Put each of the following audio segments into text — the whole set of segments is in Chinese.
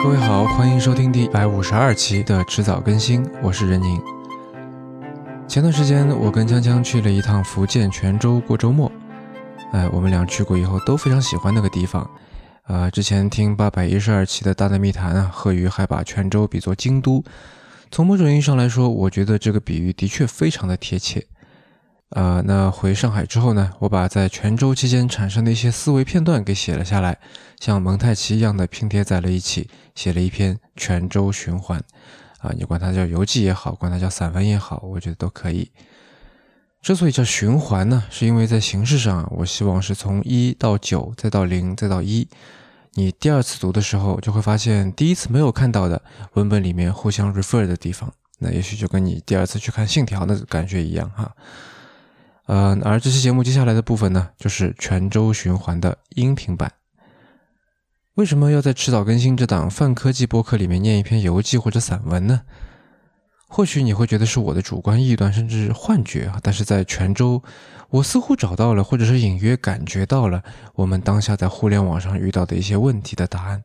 各位好，欢迎收听第一百五十二期的迟早更新，我是任宁。前段时间我跟江江去了一趟福建泉州过周末，哎，我们俩去过以后都非常喜欢那个地方。呃，之前听八百一十二期的大内密谈啊，贺宇还把泉州比作京都。从某种意义上来说，我觉得这个比喻的确非常的贴切。呃，那回上海之后呢，我把在泉州期间产生的一些思维片段给写了下来，像蒙太奇一样的拼贴在了一起，写了一篇泉州循环。啊，你管它叫游记也好，管它叫散文也好，我觉得都可以。之所以叫循环呢，是因为在形式上，我希望是从一到九，再到零，再到一。你第二次读的时候，就会发现第一次没有看到的文本里面互相 refer 的地方，那也许就跟你第二次去看《信条》的感觉一样哈。呃，而这期节目接下来的部分呢，就是泉州循环的音频版。为什么要在迟早更新这档泛科技播客里面念一篇游记或者散文呢？或许你会觉得是我的主观臆断，甚至是幻觉啊。但是在泉州，我似乎找到了，或者是隐约感觉到了我们当下在互联网上遇到的一些问题的答案。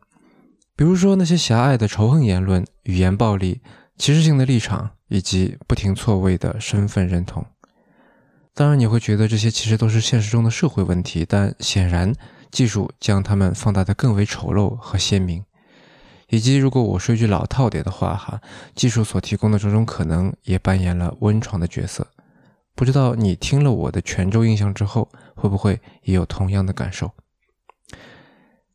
比如说那些狭隘的仇恨言论、语言暴力、歧视性的立场，以及不停错位的身份认同。当然，你会觉得这些其实都是现实中的社会问题，但显然技术将它们放大的更为丑陋和鲜明。以及，如果我说一句老套点的话，哈，技术所提供的种种可能也扮演了温床的角色。不知道你听了我的泉州印象之后，会不会也有同样的感受？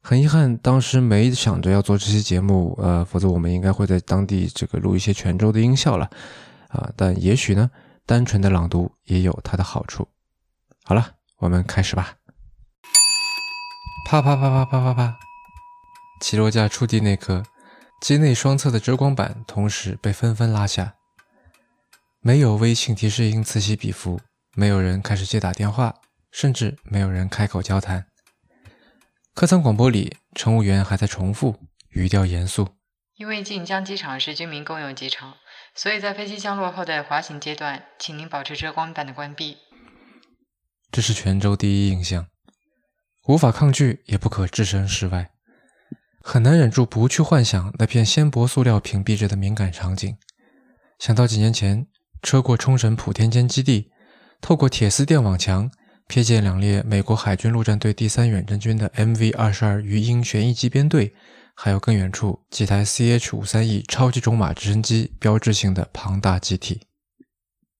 很遗憾，当时没想着要做这期节目，呃，否则我们应该会在当地这个录一些泉州的音效了，啊，但也许呢。单纯的朗读也有它的好处。好了，我们开始吧。啪啪啪啪啪啪啪，起落架触地那刻，机内双侧的遮光板同时被纷纷拉下。没有微信提示音此起彼伏，没有人开始接打电话，甚至没有人开口交谈。客舱广播里，乘务员还在重复，语调严肃：“因为晋江机场是军民共用机场。”所以在飞机降落后的滑行阶段，请您保持遮光板的关闭。这是泉州第一印象，无法抗拒，也不可置身事外，很难忍住不去幻想那片纤薄塑料屏蔽着的敏感场景。想到几年前车过冲绳普天间基地，透过铁丝电网墙，瞥见两列美国海军陆战队第三远征军的 MV 二十二鱼鹰旋翼机编队。还有更远处几台 CH 五三 E 超级种马直升机标志性的庞大机体，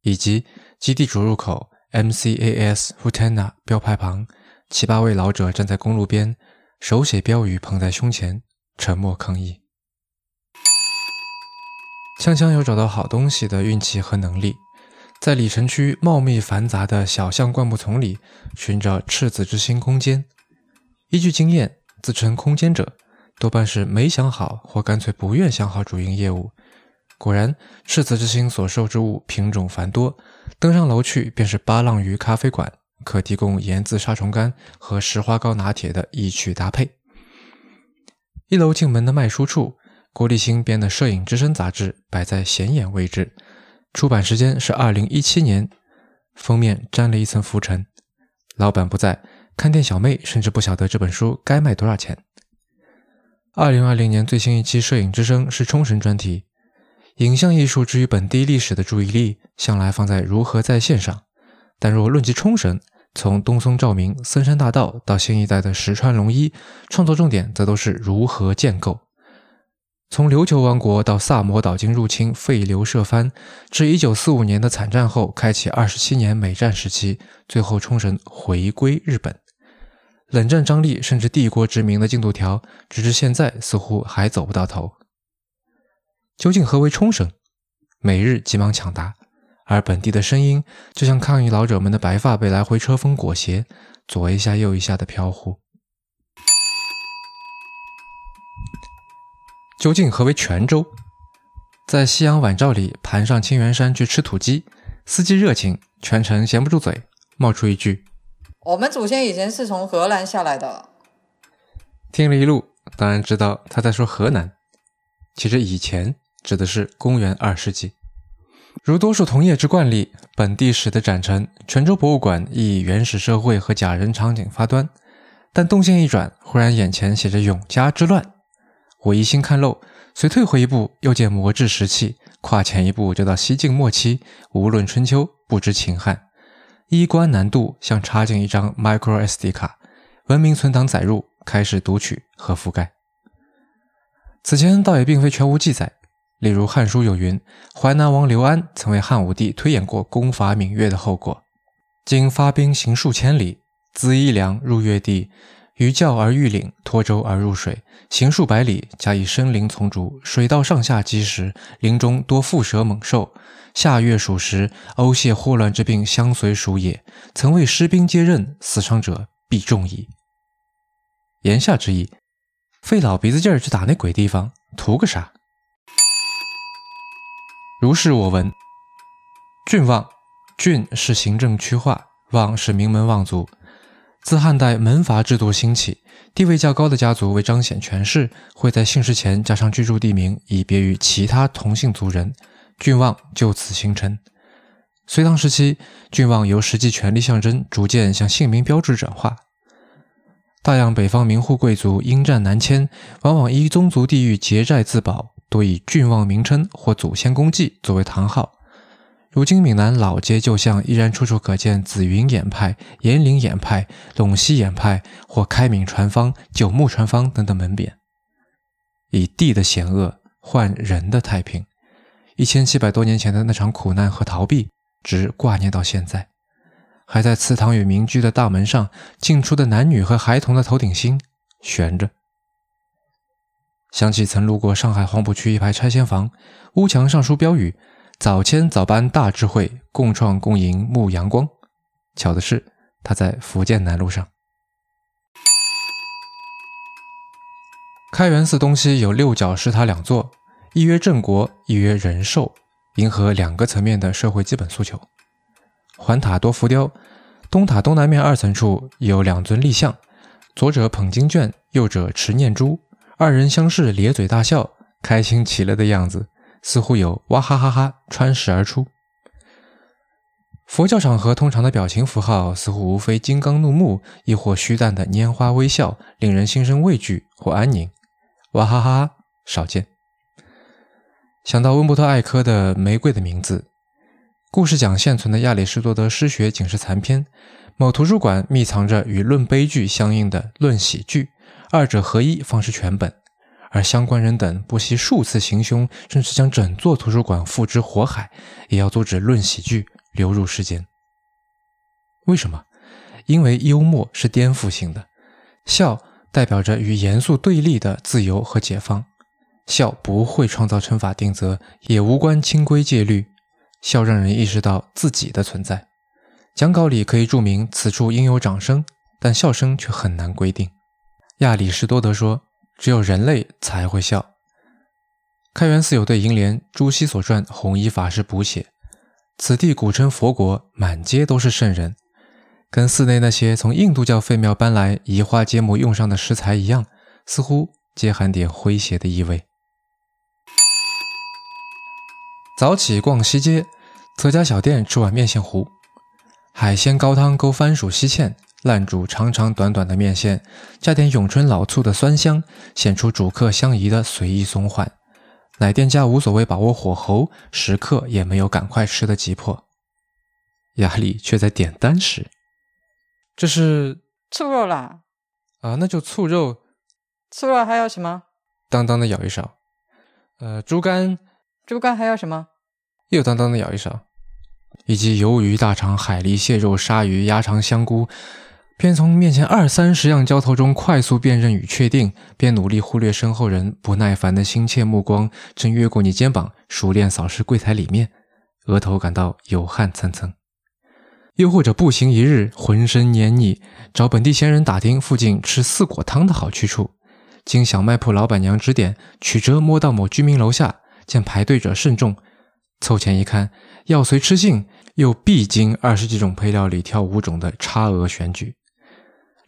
以及基地主入口 MCAS Futana 标牌旁七八位老者站在公路边，手写标语捧在胸前，沉默抗议。锵锵有找到好东西的运气和能力，在里城区茂密繁杂的小巷灌木丛里寻找赤子之心空间，依据经验自称空间者。多半是没想好，或干脆不愿想好主营业务。果然，赤子之心所售之物品种繁多，登上楼去便是八浪鱼咖啡馆，可提供盐渍杀虫干和石花膏拿铁的异曲搭配。一楼进门的卖书处，郭立新编的《摄影之声》杂志摆在显眼位置，出版时间是二零一七年，封面沾了一层浮尘。老板不在，看店小妹甚至不晓得这本书该卖多少钱。二零二零年最新一期《摄影之声》是冲绳专题，影像艺术之于本地历史的注意力向来放在如何在线上，但若论及冲绳，从东松照明、森山大道到新一代的石川龙一，创作重点则都是如何建构。从琉球王国到萨摩岛津入侵、废流设藩，至一九四五年的惨战后开启二十七年美战时期，最后冲绳回归日本。冷战张力甚至帝国殖民的进度条，直至现在似乎还走不到头。究竟何为冲绳？美日急忙抢答，而本地的声音就像抗议老者们的白发被来回车风裹挟，左一下右一下的飘忽。究竟何为泉州？在夕阳晚照里盘上清源山去吃土鸡，司机热情，全程闲不住嘴，冒出一句。我们祖先以前是从荷兰下来的。听了一路，当然知道他在说河南。其实以前指的是公元二世纪。如多数同业之惯例，本地史的展陈，泉州博物馆以原始社会和假人场景发端。但动线一转，忽然眼前写着永嘉之乱。我疑心看漏，遂退回一步，又见磨制石器，跨前一步就到西晋末期，无论春秋，不知秦汉。衣冠难度，像插进一张 micro SD 卡，文明存档载入，开始读取和覆盖。此前倒也并非全无记载，例如《汉书》有云：淮南王刘安曾为汉武帝推演过攻伐闽越的后果。经发兵行数千里，资衣粮入越地，于教而御岭，托舟而入水，行数百里，加以生灵从竹，水道上下积石，林中多蝮蛇猛兽。夏月暑时，呕泻霍乱之病相随属也。曾为师兵接任，死伤者必众矣。言下之意，费老鼻子劲儿去打那鬼地方，图个啥？如是我闻。郡望。郡是行政区划，望是名门望族。自汉代门阀制度兴起，地位较高的家族为彰显权势，会在姓氏前加上居住地名，以别于其他同姓族人。郡望就此形成。隋唐时期，郡望由实际权力象征逐渐向姓名标志转化。大量北方名户贵族因战南迁，往往依宗族地域结寨自保，多以郡望名称或祖先功绩作为堂号。如今闽南老街旧巷依然处处可见紫云衍派、延陵衍派、陇西衍派或开闽传坊、九牧传坊等等门匾，以地的险恶换人的太平。一千七百多年前的那场苦难和逃避，直挂念到现在，还在祠堂与民居的大门上进出的男女和孩童的头顶星悬着。想起曾路过上海黄浦区一排拆迁房，屋墙上书标语。早迁早搬大智慧，共创共赢沐阳光。巧的是，他在福建南路上。开元寺东西有六角石塔两座，一曰镇国，一曰仁寿，迎合两个层面的社会基本诉求。环塔多浮雕，东塔东南面二层处有两尊立像，左者捧经卷，右者持念珠，二人相视，咧嘴大笑，开心极了的样子。似乎有哇哈哈哈穿石而出。佛教场合通常的表情符号，似乎无非金刚怒目，亦或虚淡的拈花微笑，令人心生畏惧或安宁。哇哈哈哈少见。想到温伯特·艾科的《玫瑰的名字》，故事讲现存的亚里士多德诗学仅是残篇。某图书馆密藏着与《论悲剧》相应的《论喜剧》，二者合一方是全本。而相关人等不惜数次行凶，甚至将整座图书馆付之火海，也要阻止《论喜剧》流入世间。为什么？因为幽默是颠覆性的，笑代表着与严肃对立的自由和解放。笑不会创造惩罚定则，也无关清规戒律。笑让人意识到自己的存在。讲稿里可以注明此处应有掌声，但笑声却很难规定。亚里士多德说。只有人类才会笑。开元寺有对楹联，朱熹所传弘一法师补写：“此地古称佛国，满街都是圣人。”跟寺内那些从印度教废庙搬来移花接木用上的食材一样，似乎皆含点诙谐的意味。早起逛西街，择家小店吃碗面线糊，海鲜高汤勾番薯西芡。烂煮长长短短的面线，加点永春老醋的酸香，显出主客相宜的随意松缓。奶店家无所谓把握火候，食客也没有赶快吃的急迫，压力却在点单时。这是醋肉啦！啊，那就醋肉。醋肉还要什么？当当的舀一勺。呃，猪肝。猪肝还要什么？又当当的舀一勺。以及鱿鱼、大肠、海蛎、蟹肉、鲨鱼、鸭肠、香菇。便从面前二三十样浇头中快速辨认与确定，边努力忽略身后人不耐烦的心切目光，正越过你肩膀，熟练扫视柜台里面，额头感到有汗蹭蹭。又或者步行一日，浑身黏腻，找本地闲人打听附近吃四果汤的好去处，经小卖铺老板娘指点，曲折摸到某居民楼下，见排队者甚众，凑前一看，要随吃杏，又必经二十几种配料里挑五种的差额选举。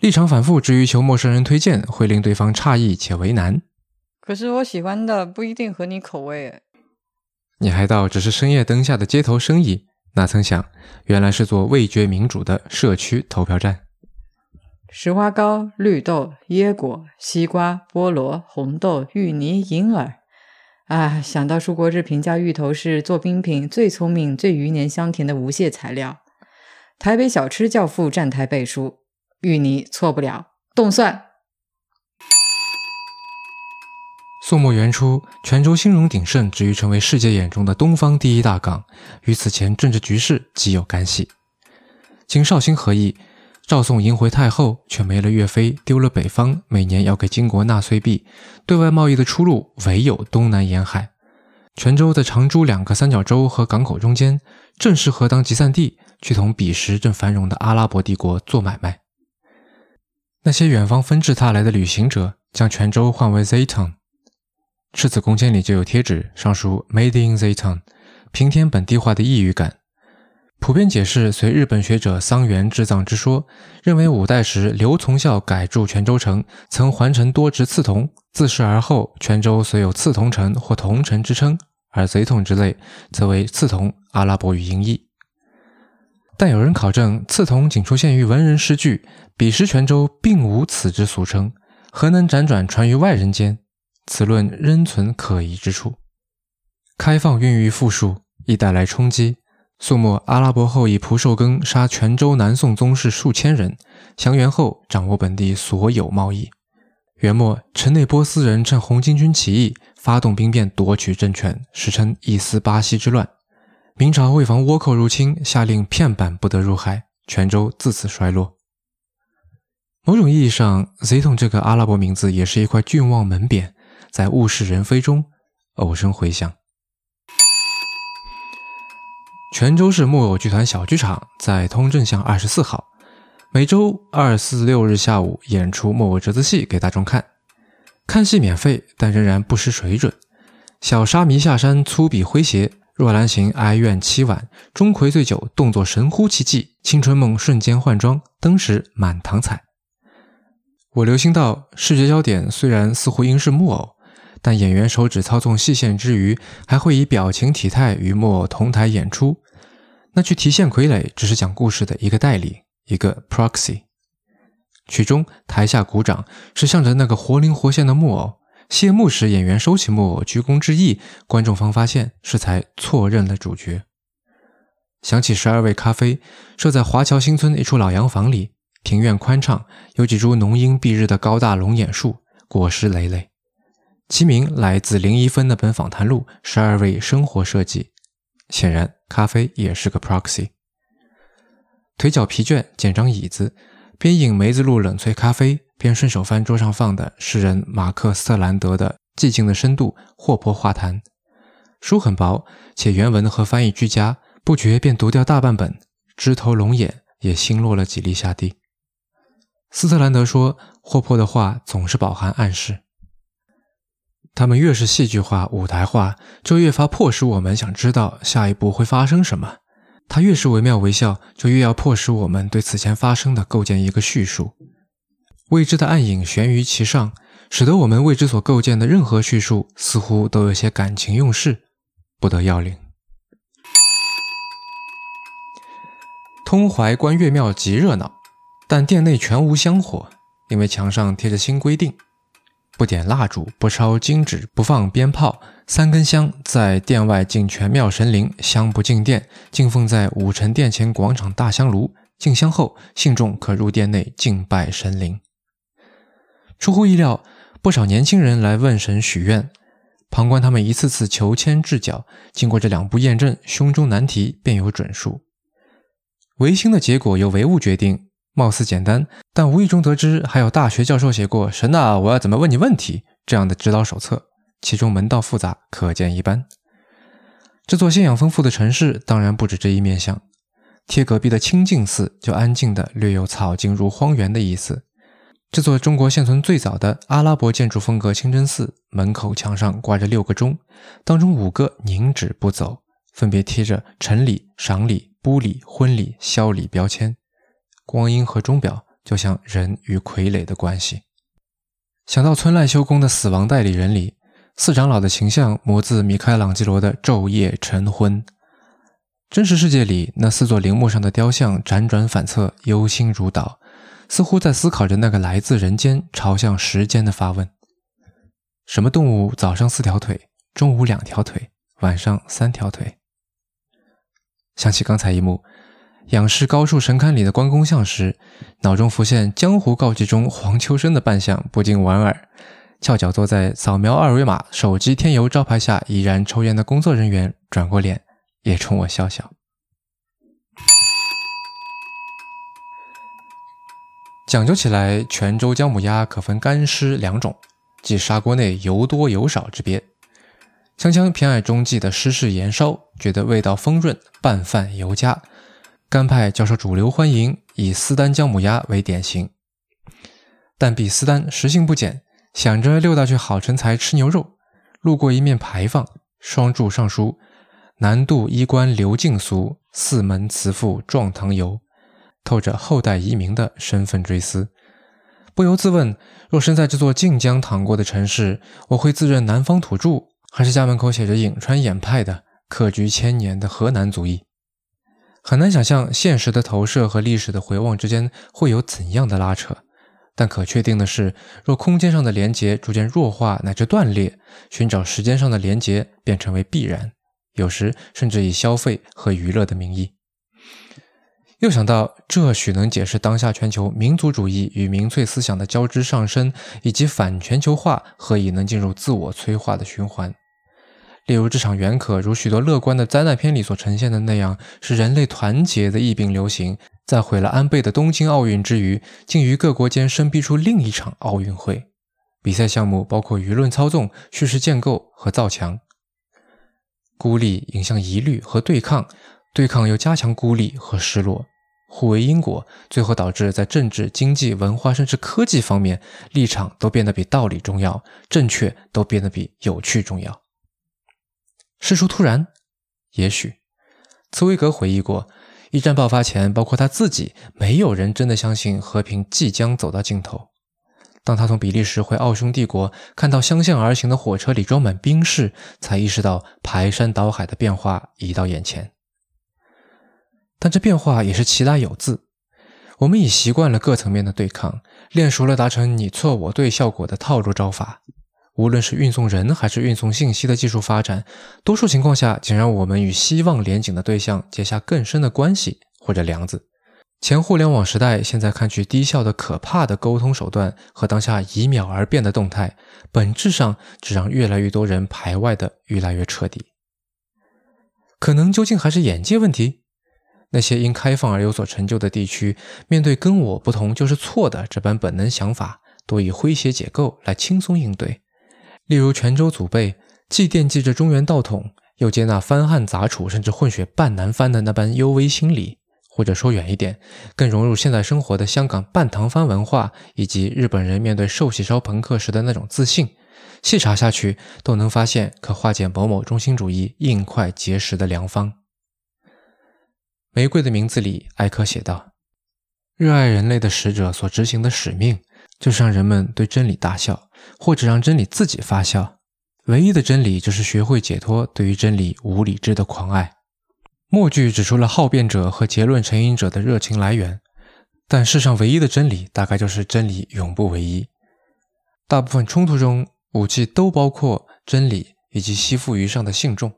立场反复，至于求陌生人推荐，会令对方诧异且为难。可是我喜欢的不一定合你口味。你还道只是深夜灯下的街头生意，哪曾想原来是做味觉民主的社区投票站。石花糕、绿豆、椰果、西瓜、菠萝、红豆、芋泥、银耳。啊，想到舒国志评价芋头是做冰品最聪明、最余年香甜的无懈材料。台北小吃教父站台背书，芋泥错不了。冻蒜。宋末元初，泉州兴荣鼎盛，至于成为世界眼中的东方第一大港，与此前政治局势极有干系。经绍兴和议。赵宋迎回太后，却没了岳飞，丢了北方，每年要给金国纳岁币，对外贸易的出路唯有东南沿海。泉州在长株两个三角洲和港口中间，正适合当集散地，去同彼时正繁荣的阿拉伯帝国做买卖。那些远方纷至沓来的旅行者，将泉州换为 Zeton 赤子空间里就有贴纸，上书 Made in Zeton”，平添本地化的异域感。普遍解释随日本学者桑原智藏之说，认为五代时刘从孝改筑泉州城，曾还城多植刺桐，自是而后泉州虽有刺桐城或桐城之称，而贼统之类则为刺桐阿拉伯语音译。但有人考证，刺桐仅出现于文人诗句，彼时泉州并无此之俗称，何能辗转传于外人间？此论仍存可疑之处。开放孕育富庶，亦带来冲击。宋末，阿拉伯后裔蒲寿庚杀泉州南宋宗室数千人，降元后掌握本地所有贸易。元末，城内波斯人趁红巾军起义，发动兵变夺取政权，史称一丝巴西之乱。明朝为防倭寇入侵，下令片板不得入海，泉州自此衰落。某种意义上，Ziton 这个阿拉伯名字也是一块郡望门匾，在物是人非中偶生回响。泉州市木偶剧团小剧场在通镇巷二十四号，每周二、四、六日下午演出木偶折子戏给大众看。看戏免费，但仍然不失水准。小沙弥下山粗鄙诙谐，若兰行哀怨凄婉，钟馗醉酒动作神乎其技，青春梦瞬间换装，登时满堂彩。我留心到，视觉焦点虽然似乎应是木偶。但演员手指操纵细线之余，还会以表情体态与木偶同台演出。那具提线傀儡只是讲故事的一个代理，一个 proxy。曲中台下鼓掌是向着那个活灵活现的木偶。谢幕时，演员收起木偶鞠躬致意，观众方发现是才错认了主角。想起十二味咖啡设在华侨新村一处老洋房里，庭院宽敞，有几株浓荫蔽日的高大龙眼树，果实累累。其名来自林一芬那本访谈录《十二位生活设计》，显然咖啡也是个 proxy。腿脚疲倦，捡张椅子，边饮梅子露冷萃咖啡，边顺手翻桌上放的诗人马克·斯特兰德的《寂静的深度》霍泼画谈。书很薄，且原文和翻译俱佳，不觉便读掉大半本，枝头龙眼也星落了几粒下地。斯特兰德说：“霍泼的画总是饱含暗示。”他们越是戏剧化、舞台化，就越发迫使我们想知道下一步会发生什么。他越是惟妙惟肖，就越要迫使我们对此前发生的构建一个叙述。未知的暗影悬于其上，使得我们为之所构建的任何叙述似乎都有些感情用事，不得要领。通淮观月庙极热闹，但殿内全无香火，因为墙上贴着新规定。不点蜡烛，不烧金纸，不放鞭炮。三根香在殿外敬全庙神灵，香不进殿，敬奉在武成殿前广场大香炉。敬香后，信众可入殿内敬拜神灵。出乎意料，不少年轻人来问神许愿。旁观他们一次次求签掷角，经过这两步验证，胸中难题便有准数。唯心的结果由唯物决定。貌似简单，但无意中得知还有大学教授写过“神啊，我要怎么问你问题”这样的指导手册，其中门道复杂，可见一斑。这座信仰丰富的城市当然不止这一面相，贴隔壁的清净寺就安静的略有草径入荒原的意思。这座中国现存最早的阿拉伯建筑风格清真寺门口墙上挂着六个钟，当中五个凝止不走，分别贴着晨礼、赏礼、布礼、婚礼、宵礼标签。光阴和钟表就像人与傀儡的关系。想到村濑修公的《死亡代理人》里，四长老的形象模自米开朗基罗的《昼夜晨昏》。真实世界里，那四座陵墓上的雕像辗转反侧，忧心如导。似乎在思考着那个来自人间、朝向时间的发问：什么动物早上四条腿，中午两条腿，晚上三条腿？想起刚才一幕，仰视高处神龛里的关公像时，脑中浮现江湖告急中黄秋生的扮相，不禁莞尔。翘脚坐在扫描二维码、手机添油招牌下依然抽烟的工作人员，转过脸也冲我笑笑。讲究起来，泉州姜母鸭可分干湿两种，即砂锅内油多油少之别。锵锵偏爱中记的湿式盐烧，觉得味道丰润，拌饭尤佳。干派较受主流欢迎，以斯丹姜母鸭为典型。但比斯丹食性不减，想着溜达去好成才吃牛肉，路过一面牌坊，双柱上书“南渡衣冠刘敬俗，四门慈父壮堂游”。透着后代移民的身份追思，不由自问：若身在这座晋江淌过的城市，我会自认南方土著，还是家门口写着颍川演派的客居千年的河南族裔？很难想象现实的投射和历史的回望之间会有怎样的拉扯。但可确定的是，若空间上的连结逐渐弱化乃至断裂，寻找时间上的连结便成为必然，有时甚至以消费和娱乐的名义。又想到，这许能解释当下全球民族主义与民粹思想的交织上升，以及反全球化何以能进入自我催化的循环。例如，这场原可如许多乐观的灾难片里所呈现的那样，是人类团结的疫病流行，在毁了安倍的东京奥运之余，竟于各国间生逼出另一场奥运会。比赛项目包括舆论操纵、叙事建构和造墙。孤立引向疑虑和对抗，对抗又加强孤立和失落。互为因果，最后导致在政治、经济、文化甚至科技方面，立场都变得比道理重要，正确都变得比有趣重要。事出突然，也许，茨威格回忆过，一战爆发前，包括他自己，没有人真的相信和平即将走到尽头。当他从比利时回奥匈帝国，看到相向而行的火车里装满兵士，才意识到排山倒海的变化已到眼前。但这变化也是其来有自。我们已习惯了各层面的对抗，练熟了达成你错我对效果的套路招法。无论是运送人还是运送信息的技术发展，多数情况下仅让我们与希望连紧的对象结下更深的关系或者梁子。前互联网时代，现在看去低效的可怕的沟通手段和当下以秒而变的动态，本质上只让越来越多人排外的越来越彻底。可能究竟还是眼界问题？那些因开放而有所成就的地区，面对跟我不同就是错的这般本能想法，多以诙谐解构来轻松应对。例如，泉州祖辈既惦记着中原道统，又接纳番汉杂处甚至混血半南番的那般幽微心理，或者说远一点，更融入现代生活的香港半唐番文化，以及日本人面对寿喜烧朋克时的那种自信，细查下去，都能发现可化解某某中心主义硬块结石的良方。玫瑰的名字里，艾科写道：“热爱人类的使者所执行的使命，就是让人们对真理大笑，或者让真理自己发笑。唯一的真理，就是学会解脱对于真理无理智的狂爱。”末句指出了好辩者和结论成瘾者的热情来源，但世上唯一的真理，大概就是真理永不唯一。大部分冲突中，武器都包括真理以及吸附于上的信众。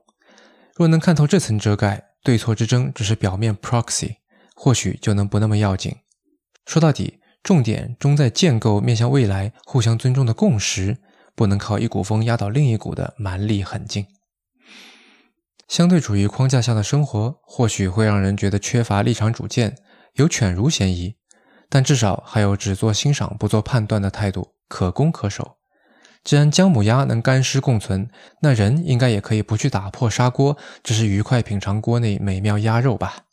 若能看透这层遮盖，对错之争只是表面 proxy，或许就能不那么要紧。说到底，重点终在建构面向未来、互相尊重的共识，不能靠一股风压倒另一股的蛮力狠劲。相对主义框架下的生活，或许会让人觉得缺乏立场主见，有犬儒嫌疑，但至少还有只做欣赏不做判断的态度，可攻可守。既然姜母鸭能干湿共存，那人应该也可以不去打破砂锅，只是愉快品尝锅内美妙鸭肉吧。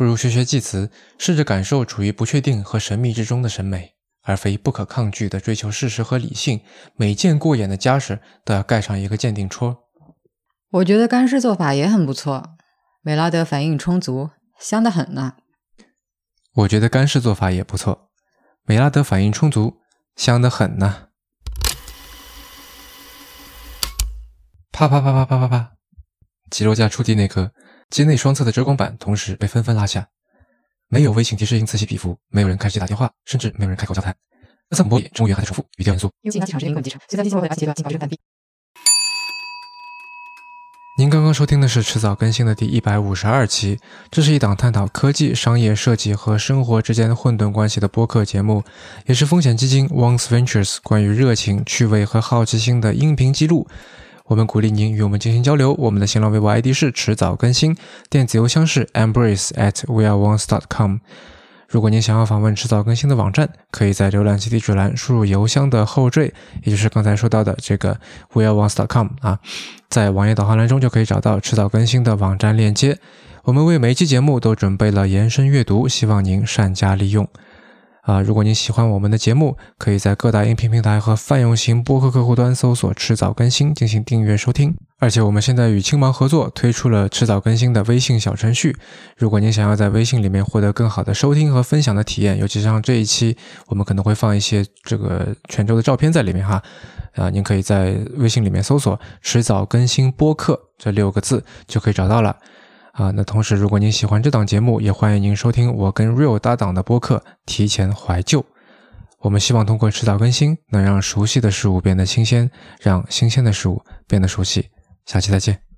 不如学学济慈，试着感受处于不确定和神秘之中的审美，而非不可抗拒地追求事实和理性。每件过眼的家事都要盖上一个鉴定戳。我觉得干式做法也很不错，美拉德反应充足，香得很呢。我觉得干式做法也不错，美拉德反应充足，香得很呢。啪啪啪啪啪啪啪！起落架触地那刻，机内双侧的遮光板同时被纷纷拉下。没有微信提示音此起彼伏，没有人开始打电话，甚至没有人开口交谈。那三播野，中原还在重复，语调严肃。因为机场是临港机场，所以在飞机降落后的阶段，请保持关闭。您刚刚收听的是迟早更新的第一百五十二期，这是一档探讨科技、商业、设计和生活之间混沌关系的播客节目，也是风险基金 Once Ventures 关于热情、趣味和好奇心的音频记录。我们鼓励您与我们进行交流。我们的新浪微博 ID 是迟早更新，电子邮箱是 embrace at weareones.com。如果您想要访问迟早更新的网站，可以在浏览器地址栏输入邮箱的后缀，也就是刚才说到的这个 weareones.com 啊，在网页导航栏中就可以找到迟早更新的网站链接。我们为每一期节目都准备了延伸阅读，希望您善加利用。啊，如果您喜欢我们的节目，可以在各大音频平台和泛用型播客客户端搜索“迟早更新”进行订阅收听。而且我们现在与青芒合作推出了迟早更新的微信小程序。如果您想要在微信里面获得更好的收听和分享的体验，尤其像这一期，我们可能会放一些这个泉州的照片在里面哈。啊，您可以在微信里面搜索“迟早更新播客”这六个字就可以找到了。啊，那同时，如果您喜欢这档节目，也欢迎您收听我跟 Real 搭档的播客《提前怀旧》。我们希望通过迟早更新，能让熟悉的事物变得新鲜，让新鲜的事物变得熟悉。下期再见。